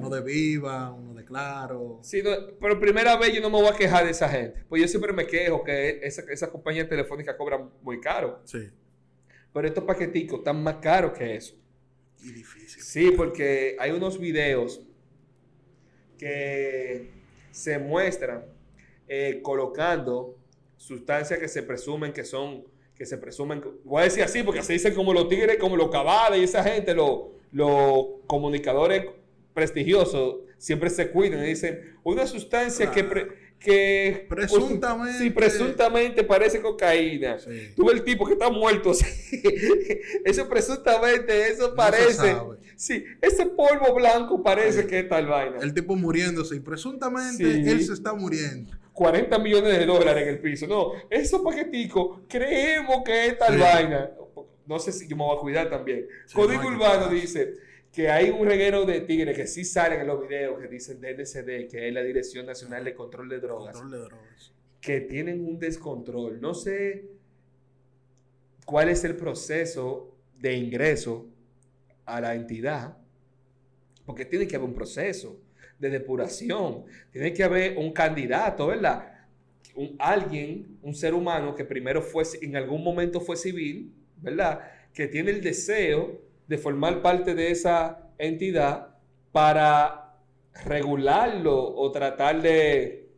Uno de Viva, uno de Claro. Sí, no, pero primera vez yo no me voy a quejar de esa gente. Pues yo siempre me quejo que esa, esa compañía telefónica cobra muy caro. Sí. Pero estos paqueticos están más caros que eso. Y difícil. Sí, porque hay unos videos que se muestran eh, colocando sustancias que se presumen que son, que se presumen, voy a decir así, porque se dicen como los tigres, como los cabales y esa gente, los, los comunicadores prestigiosos, siempre se cuidan y dicen, una sustancia que, pre- que Presuntamente. sí, presuntamente parece cocaína. Sí. Tú ves el tipo que está muerto. sí. Eso presuntamente, eso No parece. Sí, ese polvo blanco parece Sí. que es tal vaina. El tipo muriéndose y presuntamente Sí. él se está muriendo. 40 millones de dólares en el piso. No, esos paqueticos creemos que es tal vaina. No sé si yo me voy a cuidar también. Código no Urbano dice que hay un reguero de tigres que sí salen en los videos que dicen DNCD, que es la Dirección Nacional de Control de Drogas. Control de drogas. que tienen un descontrol. No sé cuál es el proceso de ingreso a la entidad, porque tiene que haber un proceso de depuración, tiene que haber un candidato, ¿verdad? Un, alguien, un ser humano que primero fue, en algún momento fue civil, ¿verdad? Que tiene el deseo de formar parte de esa entidad para regularlo o tratar de,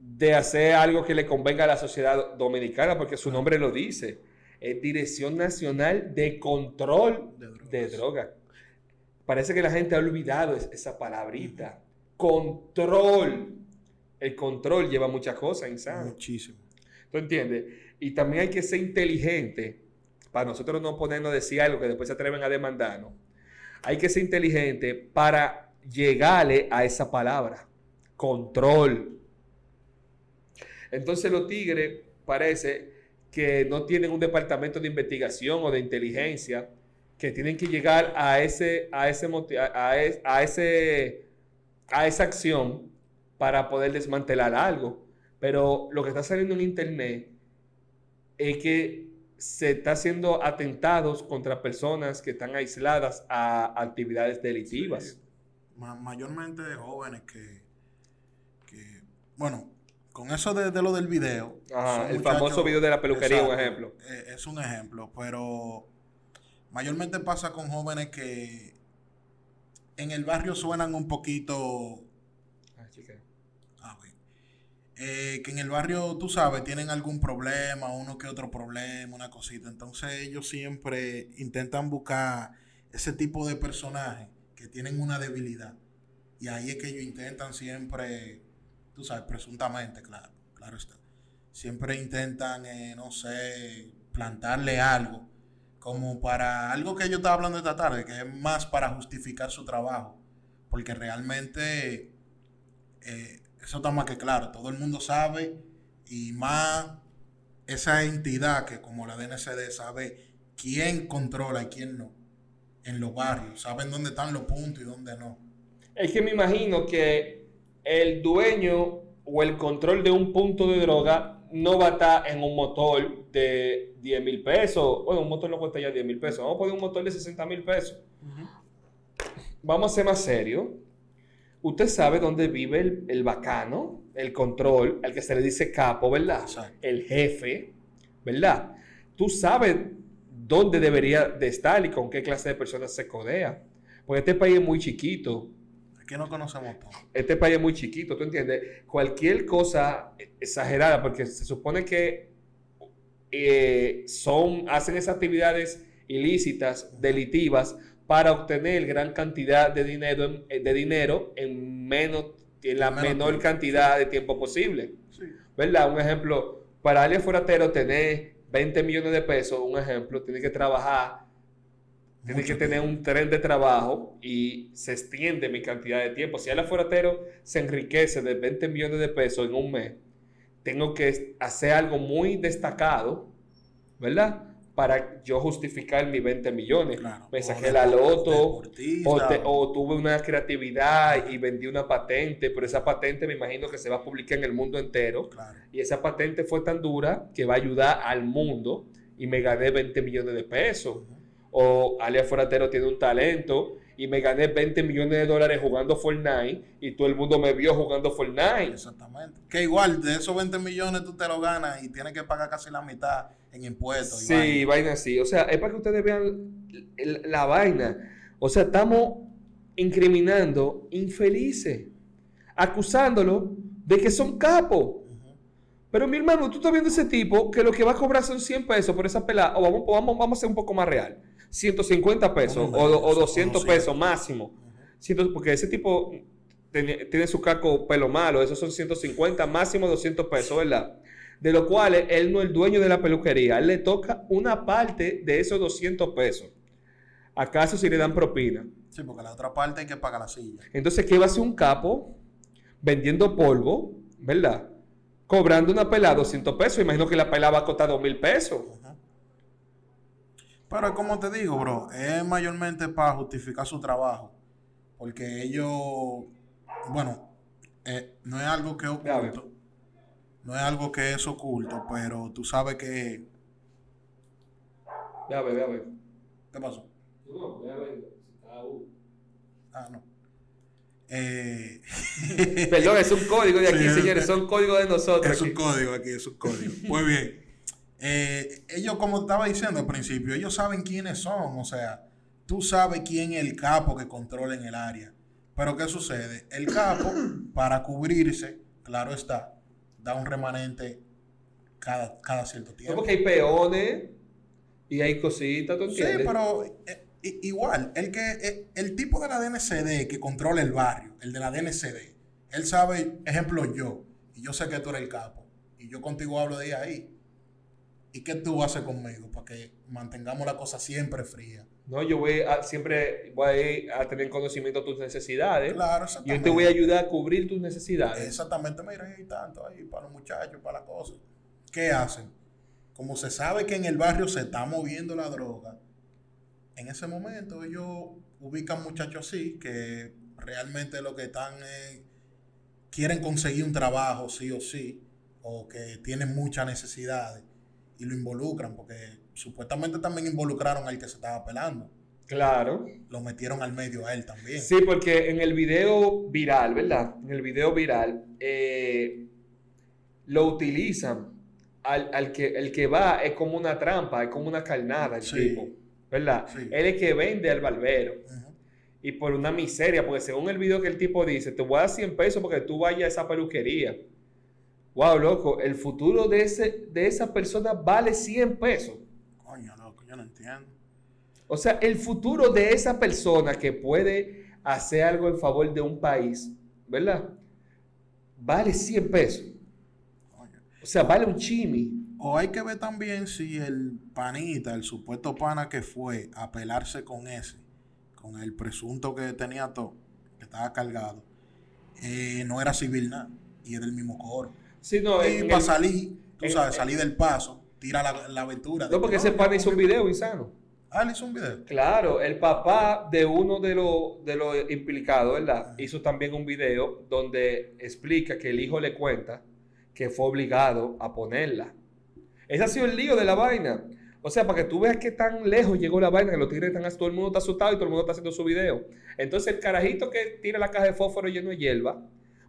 de hacer algo que le convenga a la sociedad dominicana, porque su nombre lo dice. Es Dirección Nacional de Control De drogas. de Drogas. Parece que la gente ha olvidado es- esa palabrita. Control. El control lleva muchas cosas, insano. Muchísimo. ¿Tú entiendes? Y también hay que ser inteligente para nosotros no ponernos a decir algo que después se atreven a demandarnos. Hay que ser inteligente para llegarle a esa palabra. Control. Entonces los tigres parece que no tienen un departamento de investigación o de inteligencia que tienen que llegar a ese a ese a, a ese a esa acción para poder desmantelar algo. Pero lo que está saliendo en internet es que se está haciendo atentados contra personas que están aisladas a actividades delictivas. Sí. Mayormente de jóvenes que, que, bueno, con eso de, de lo del video. Ajá, el famoso video de la peluquería, un Exacto, ejemplo. eh, es un ejemplo, pero mayormente pasa con jóvenes que en el barrio suenan un poquito Ay, chica. Ah, bien. Eh, que en el barrio, tú sabes, tienen algún problema, uno que otro problema, una cosita. Entonces ellos siempre intentan buscar ese tipo de personajes que tienen una debilidad. Y ahí es que ellos intentan siempre, tú sabes, presuntamente, claro, claro está. Siempre intentan, eh, no sé, plantarle algo, como para algo que yo estaba hablando esta tarde, que es más para justificar su trabajo. Porque realmente eh, eso está más que claro, todo el mundo sabe y más esa entidad que como la DNCD sabe quién controla y quién no en los barrios, saben dónde están los puntos y dónde no. Es que me imagino que el dueño o el control de un punto de droga no va a estar en un motor de 10 mil pesos. Bueno, un motor no cuesta ya 10 mil pesos. Vamos a poner un motor de 60 mil pesos. Vamos a ser más serios. Usted sabe dónde vive el, el bacano, el control, al que se le dice capo, ¿verdad? Exacto. El jefe, ¿verdad? Tú sabes dónde debería de estar y con qué clase de personas se codea. Porque este país es muy chiquito. Aquí no conocemos todo. Este país es muy chiquito, ¿tú entiendes? Cualquier cosa exagerada, porque se supone que eh, son, hacen esas actividades ilícitas, delitivas, para obtener gran cantidad de dinero, en- de dinero en menos, en la Menos menor tiempo. cantidad de tiempo posible. Sí. ¿Verdad? Un ejemplo, para alguien foratero tener 20 millones de pesos, un ejemplo, tiene que trabajar tiene Mucho que tener tiempo. un tren de trabajo y se extiende mi cantidad de tiempo. Si el aforatero se enriquece de 20 millones de pesos en un mes, tengo que hacer algo muy destacado, ¿verdad? Para yo justificar mis 20 millones. Claro. Me saqué la loto, o, te- o tuve una creatividad y vendí una patente, pero esa patente me imagino que se va a publicar en el mundo entero. Claro. Y esa patente fue tan dura que va a ayudar al mundo y me gané 20 millones de pesos. O alias Foratero tiene un talento y me gané 20 millones de dólares jugando Fortnite y todo el mundo me vio jugando Fortnite. Exactamente. Que igual de esos 20 millones tú te lo ganas y tienes que pagar casi la mitad en impuestos. y Sí, vaina. vaina así. O sea, es para que ustedes vean la vaina. O sea, estamos incriminando infelices, acusándolo de que son capos. Pero mi hermano, tú estás viendo ese tipo que lo que va a cobrar son 100 pesos por esa pelada. O vamos, vamos, vamos a ser un poco más real. 150 pesos o, o eso, 200 conocido. pesos máximo. Porque ese tipo tiene, tiene su caco pelo malo. Esos son 150, máximo 200 pesos, ¿verdad? De lo cual él no es el dueño de la peluquería. Él le toca una parte de esos 200 pesos. ¿Acaso si le dan propina? Sí, porque la otra parte hay que pagar la silla. Entonces, ¿qué va a hacer un capo vendiendo polvo, ¿verdad? Cobrando una pelada 200 pesos. Imagino que la pelada va a costar 2 mil pesos. Pero como te digo, bro, es mayormente para justificar su trabajo. Porque ellos, bueno, eh, no es algo que es oculto. No es algo que es oculto, pero tú sabes que... Ya ve, ya ve. ¿Qué pasó? No, ya ve. Ah, no. Eh, Perdón, es un código de aquí, Sí, es- señores. Son códigos de nosotros. es un código aquí, es un código. Pues bien, eh, ellos, como estaba diciendo al principio, ellos saben quiénes son. O sea, tú sabes quién es el capo que controla en el área. Pero ¿qué sucede? El capo, para cubrirse, claro está, da un remanente cada, cada cierto No, tiempo. porque hay peones y hay cositas, ¿tú Sí, entiendes? pero eh, igual, el, que, eh, el tipo de la DNCD que controla el barrio, el de la DNCD, él sabe, ejemplo yo, y yo sé que tú eres el capo, y yo contigo hablo de ahí. ¿Y qué tú haces conmigo para que mantengamos la cosa siempre fría? No, yo voy a, siempre voy a, ir a tener conocimiento de tus necesidades. Claro, Yo exactamente. te voy a ayudar a cubrir tus necesidades. Exactamente, mira, hay tanto ahí para los muchachos, para la cosa. ¿Qué hacen? Como se sabe que en el barrio se está moviendo la droga, en ese momento ellos ubican muchachos así que realmente lo que están es, quieren conseguir un trabajo sí o sí, o que tienen muchas necesidades y lo involucran, porque supuestamente también involucraron al que se estaba pelando. Claro. Lo metieron al medio a él también. Sí, porque en el video viral, ¿verdad? En el video viral, eh, lo utilizan. Al, al que, el que va es como una trampa, es como una carnada el Sí. tipo, ¿verdad? Sí. Él es que vende al barbero. Y por una miseria, porque según el video que el tipo dice, te voy a dar 100 pesos porque tú vayas a esa peluquería. Wow, loco, el futuro de, ese, de esa persona vale 100 pesos. Coño, loco, yo no entiendo. O sea, el futuro de esa persona que puede hacer algo en favor de un país, ¿verdad? Vale 100 pesos. Coño. O sea, vale un chimi. O hay que ver también si el panita, el supuesto pana que fue a pelarse con ese, con el presunto que tenía todo, que estaba cargado, eh, no era civil nada, y es del mismo coro. Sí, no, y para el- salir, tú en- sabes, salir del paso, tira la, la aventura. no que, porque ese pana hizo un confío". video insano. Ah, él hizo un video. Claro, el papá de uno de los de los implicados, ¿verdad? Hizo también un video donde explica que el hijo le cuenta que fue obligado a ponerla. Ese ha sido el lío de la vaina. O sea, para que tú veas que tan lejos llegó la vaina, que los tigres están, todo el mundo está asustado y todo el mundo está haciendo su video. Entonces el carajito que tira la caja de fósforo lleno de hierba,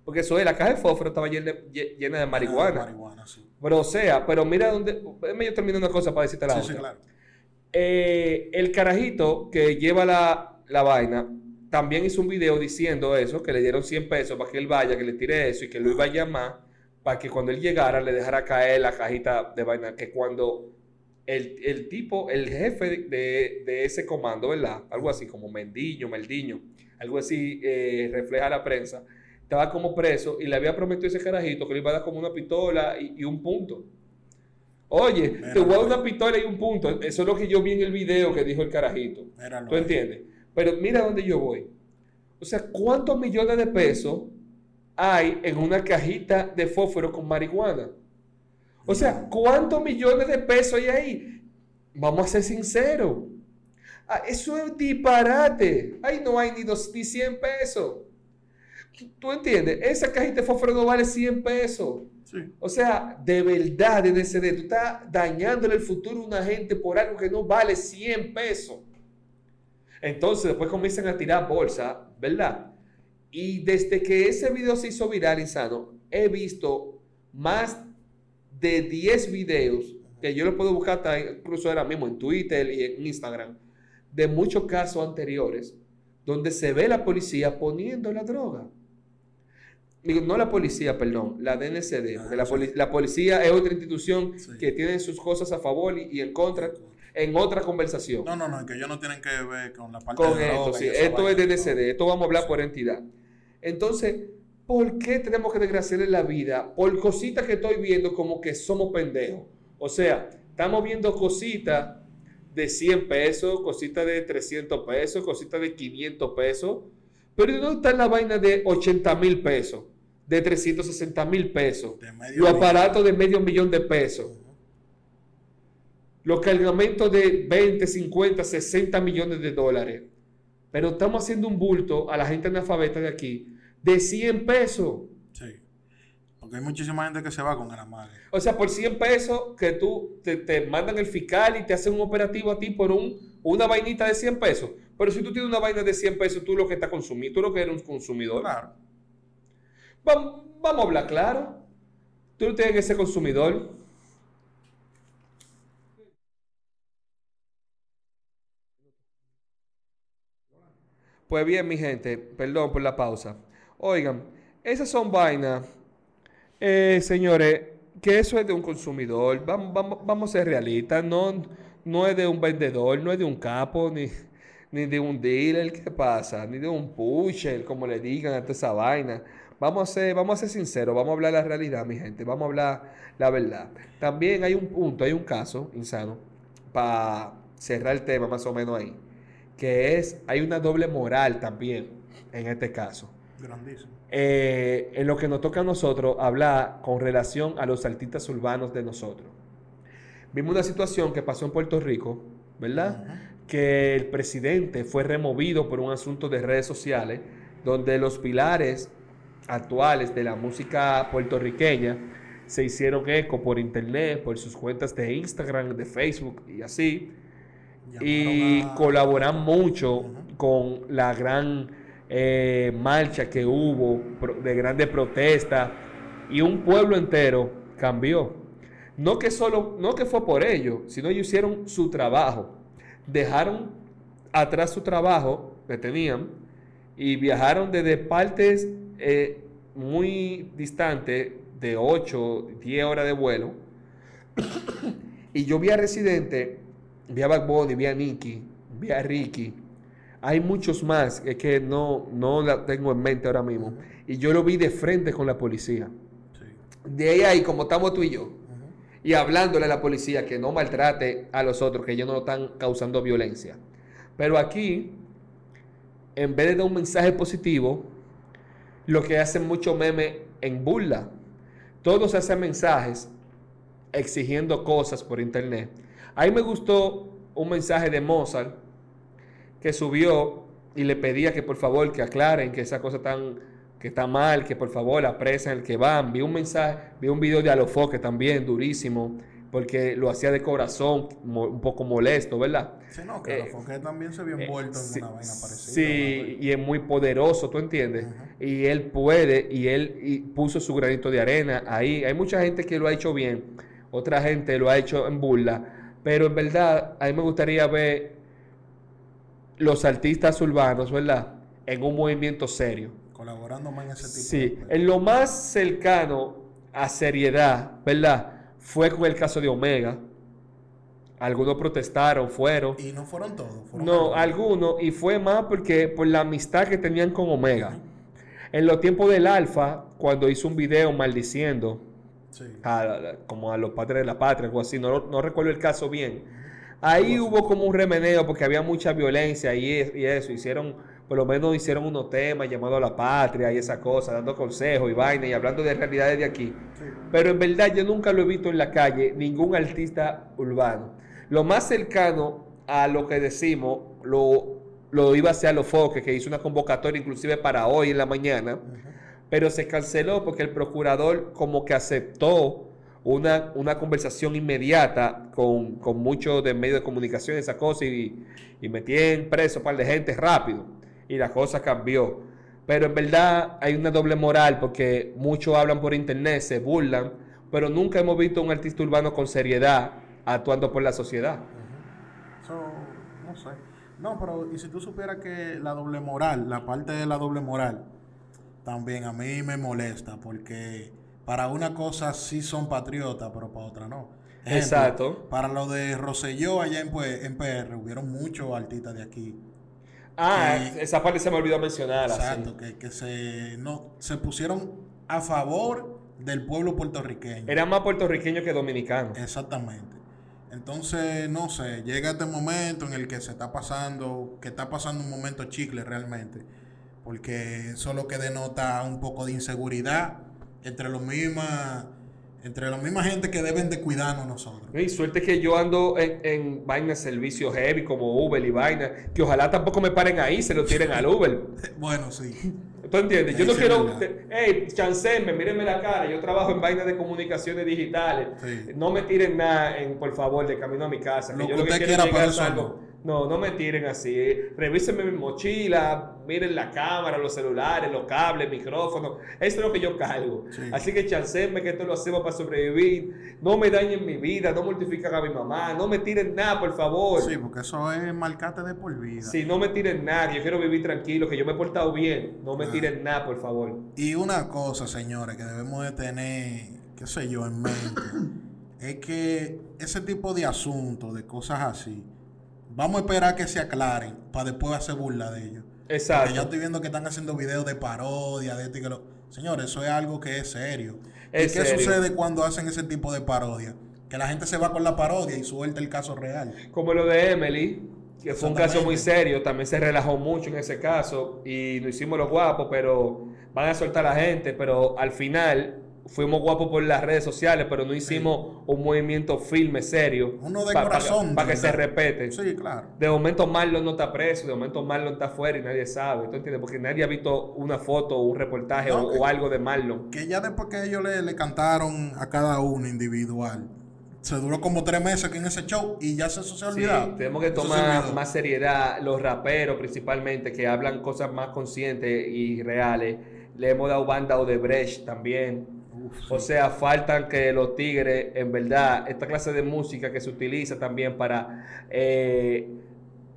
porque eso es, la caja de fósforo estaba llena, lle- llena de marihuana. marihuana, sí. Pero o sea, pero mira dónde, yo termino una cosa para decirte la Sí, otra. sí, claro. Eh, el carajito que lleva la, la vaina también hizo un video diciendo eso, que le dieron 100 pesos para que él vaya, que le tire eso y que lo iba a llamar para que cuando él llegara le dejara caer la cajita de vaina, que cuando el, el tipo, el jefe de, de ese comando, ¿verdad? Algo así como Mendiño, Meldiño, algo así eh, refleja la prensa, estaba como preso y le había prometido a ese carajito que le iba a dar como una pistola y, y un punto. Oye, te voy a dar una pistola y un punto. Eso es lo que yo vi en el video que dijo el carajito. ¿Tú entiendes? Pero mira dónde yo voy. O sea, ¿cuántos millones de pesos hay en una cajita de fósforo con marihuana? O sea, ¿cuántos millones de pesos hay ahí? Vamos a ser sinceros. Ah, eso es disparate. Ahí no hay ni, dos, ni 100 pesos. ¿Tú entiendes? Esa cajita de fósforo no vale 100 pesos. Sí. O sea, de verdad, DNCD, tú estás dañándole el futuro a una gente por algo que no vale 100 pesos. Entonces después comienzan a tirar bolsa, ¿verdad? Y desde que ese video se hizo viral, Insano, he visto más de 10 videos que yo lo puedo buscar hasta incluso ahora mismo en Twitter y en Instagram, de muchos casos anteriores donde se ve la policía poniendo la droga. Digo, no la policía, perdón, la DNCD. Ah, la, poli- la policía es otra institución Sí. que tiene sus cosas a favor y, y en contra en otra conversación. No, no, no, que ellos no tienen que ver con la parte con de esto, sí. Esto es DNCD, esto vamos a hablar por entidad. Entonces, ¿por qué tenemos que desgraciarle la vida? Por cositas que estoy viendo como que somos pendejos. O sea, estamos viendo cositas de 100 pesos, cositas de 300 pesos, cositas de 500 pesos. Pero ¿dónde está la vaina de 80 mil pesos? De 360 mil pesos. Los aparatos de medio millón de pesos. Los cargamentos de 20, 50, 60 millones de dólares. Pero estamos haciendo un bulto a la gente analfabeta de aquí de 100 pesos. Sí. Porque hay muchísima gente que se va con gramaje. O sea, por 100 pesos que tú te, te mandan el fiscal y te hacen un operativo a ti por un, una vainita de 100 pesos. Pero si tú tienes una vaina de 100 pesos, tú lo que estás consumiendo, tú lo que eres un consumidor. Claro. Vam- Vamos a hablar claro. Tú no tienes que ser consumidor. Pues bien, mi gente, perdón por la pausa. Oigan, esas son vainas, eh, señores, que eso es de un consumidor. Vamos, vamos, vamos a ser realistas. No, no es de un vendedor, no es de un capo, ni, ni de un dealer. ¿Qué pasa? Ni de un pusher, como le digan a esa vaina. Vamos a ser, vamos a ser sinceros, vamos a hablar la realidad, mi gente. Vamos a hablar la verdad. También hay un punto, hay un caso, insano, para cerrar el tema más o menos ahí, que es, hay una doble moral también en este caso. Grandísimo. Eh, en lo que nos toca a nosotros hablar con relación a los artistas urbanos de nosotros. Vimos una situación que pasó en Puerto Rico, ¿verdad? Que el presidente fue removido por un asunto de redes sociales, donde los pilares actuales de la música puertorriqueña se hicieron eco por internet, por sus cuentas de Instagram, de Facebook y así y a- colaboran mucho con la gran eh, marcha que hubo de grandes protestas y un pueblo entero cambió. No que solo, no que fue por ello, sino ellos hicieron su trabajo. Dejaron atrás su trabajo que tenían y viajaron desde partes eh, muy distantes, de 8, 10 horas de vuelo. y yo vi a Residente, vi a Bad Bunny, vi a Nicky, vi a Ricky. Hay muchos más que, que no, no la tengo en mente ahora mismo. Y yo lo vi de frente con la policía. Sí. De ahí, ahí, como estamos tú y yo, y hablándole a la policía que no maltrate a los otros, que ellos no están causando violencia. Pero aquí, en vez de dar un mensaje positivo, lo que hacen mucho meme en burla. Todos hacen mensajes exigiendo cosas por internet. A mí me gustó un mensaje de Mozart que subió y le pedía que por favor que aclaren que esa cosa tan que está mal, que por favor apresen el que van. Vi un mensaje, vi un video de Alofoque también durísimo, porque lo hacía de corazón, un poco molesto, ¿verdad? Sí, no, que Eh, la también se vio Eh, envuelto sí, en una vaina parecida. Sí, y es muy poderoso, ¿tú entiendes? Y él puede, y él y puso su granito de arena ahí. Hay mucha gente que lo ha hecho bien, otra gente lo ha hecho en burla, pero en verdad a mí me gustaría ver los artistas urbanos, ¿verdad? En un movimiento serio. Colaborando más en ese tipo Sí, de... en lo más cercano a seriedad, ¿verdad? Fue con el caso de Omega. Algunos protestaron, fueron. Y no fueron todos. Fueron No, algunos, y fue más porque por la amistad que tenían con Omega. En los tiempos del Alfa, cuando hizo un video maldiciendo Sí. a- como a los padres de la patria, algo así, no, no recuerdo el caso bien. Ahí hubo como un remeneo porque había mucha violencia y, es- y eso. Hicieron, por lo menos hicieron unos temas llamados a la patria y esa cosa, dando consejos y vaina y hablando de realidades de aquí. Sí. Pero en verdad yo nunca lo he visto en la calle, ningún artista urbano. Lo más cercano a lo que decimos, lo, lo iba a hacer a los foques, que hizo una convocatoria inclusive para hoy en la mañana, pero se canceló porque el procurador como que aceptó una, una conversación inmediata con, con muchos de medios de comunicación, esa cosa, y, y metí en preso un par de gente rápido. Y la cosa cambió. Pero en verdad hay una doble moral porque muchos hablan por internet, se burlan, pero nunca hemos visto un artista urbano con seriedad actuando por la sociedad. So, no sé. No, pero y si tú supieras que la doble moral, la parte de la doble moral, también a mí me molesta porque para una cosa sí son patriotas, pero para otra no. Ejemplo, Exacto. Para lo de Rosselló allá en, pues, en PR, hubieron muchos artistas de aquí. Ah, que- esa parte se me olvidó mencionar. así. Exacto, que, que se, no, se pusieron a favor del pueblo puertorriqueño. Era más puertorriqueño que dominicano. Exactamente. Entonces, no sé, llega este momento en el que se está pasando, que está pasando un momento chicle realmente, porque eso es lo que denota un poco de inseguridad entre los mismas, entre la misma gente que deben de cuidarnos nosotros. Y suerte que yo ando en, en vainas de servicio heavy como Uber y vaina, que ojalá tampoco me paren ahí, se lo tiren al Uber. Bueno, sí. ¿Tú entiendes? Yo no quiero, hey, chancenme, mírenme la cara, yo trabajo en vainas de comunicaciones digitales. Sí. No me tiren nada, en, por favor, de camino a mi casa. Lo que yo usted quiera, llegar pero a eso algo. No, no me tiren así. Revísenme mi mochila, miren la cámara, los celulares, los cables, micrófonos. Eso es lo que yo cargo. Sí. Así que chancenme que esto lo hacemos para sobrevivir. No me dañen mi vida, no mortifiquen a mi mamá, no me tiren nada, por favor. Sí, porque eso es marcate de por vida. Si no me tiren nada, yo quiero vivir tranquilo, que yo me he portado bien. No me Ah. tiren nada, por favor. Y una cosa, señores, que debemos de tener, qué sé yo, en mente, es que ese tipo de asuntos, de cosas así, vamos a esperar que se aclaren para después hacer burla de ellos. Exacto. Porque ya estoy viendo que están haciendo videos de parodia, de esto y que lo... Señores, eso es algo que es serio. Es ¿Y qué serio. sucede cuando hacen ese tipo de parodia? Que la gente se va con la parodia y suelta el caso real. Como lo de Emily, que fue un caso muy serio, también se relajó mucho en ese caso y nos hicimos los guapos, pero van a soltar a la gente, pero al final fuimos guapos por las redes sociales, pero no hicimos un movimiento firme, serio, Uno de corazón. para que se respete. Sí, claro. De momento Marlon no está preso, de momento Marlon está afuera y nadie sabe, ¿tú entiendes? Porque nadie ha visto una foto o un reportaje No, o, que- o algo de Marlon. Que ya después que ellos le, le cantaron a cada uno individual, se duró como tres meses aquí en ese show y ya se, se ha Sí, tenemos que tomar olvidó. más seriedad, los raperos principalmente, que hablan cosas más conscientes y reales. Le hemos dado banda de Brecht también. Uf, sí. O sea, faltan que los tigres, en verdad, esta clase de música que se utiliza también para eh,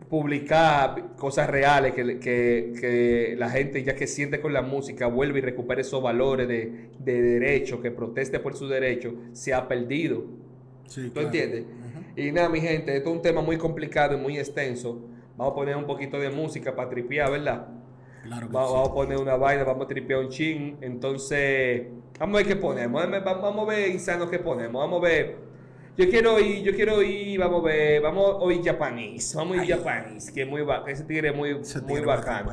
publicar cosas reales, que, que- que la gente ya que siente con la música vuelve y recupere esos valores de, de derecho, que proteste por su derecho, se ha perdido. Sí, ¿Tú claro. entiendes? Y nada, mi gente, esto es un tema muy complicado y muy extenso. Vamos a poner un poquito de música para tripear, ¿verdad? Claro que sí. Vamos a poner una vaina, vamos a tripear un chin. Entonces, vamos a ver qué ponemos. Vamos a- ver insano qué ponemos. Vamos a ver. Yo quiero ir, yo quiero ir, vamos a ver, vamos a oír japonés. Vamos a oír japonés, que es muy bacán. Ese tigre es muy, muy bacano.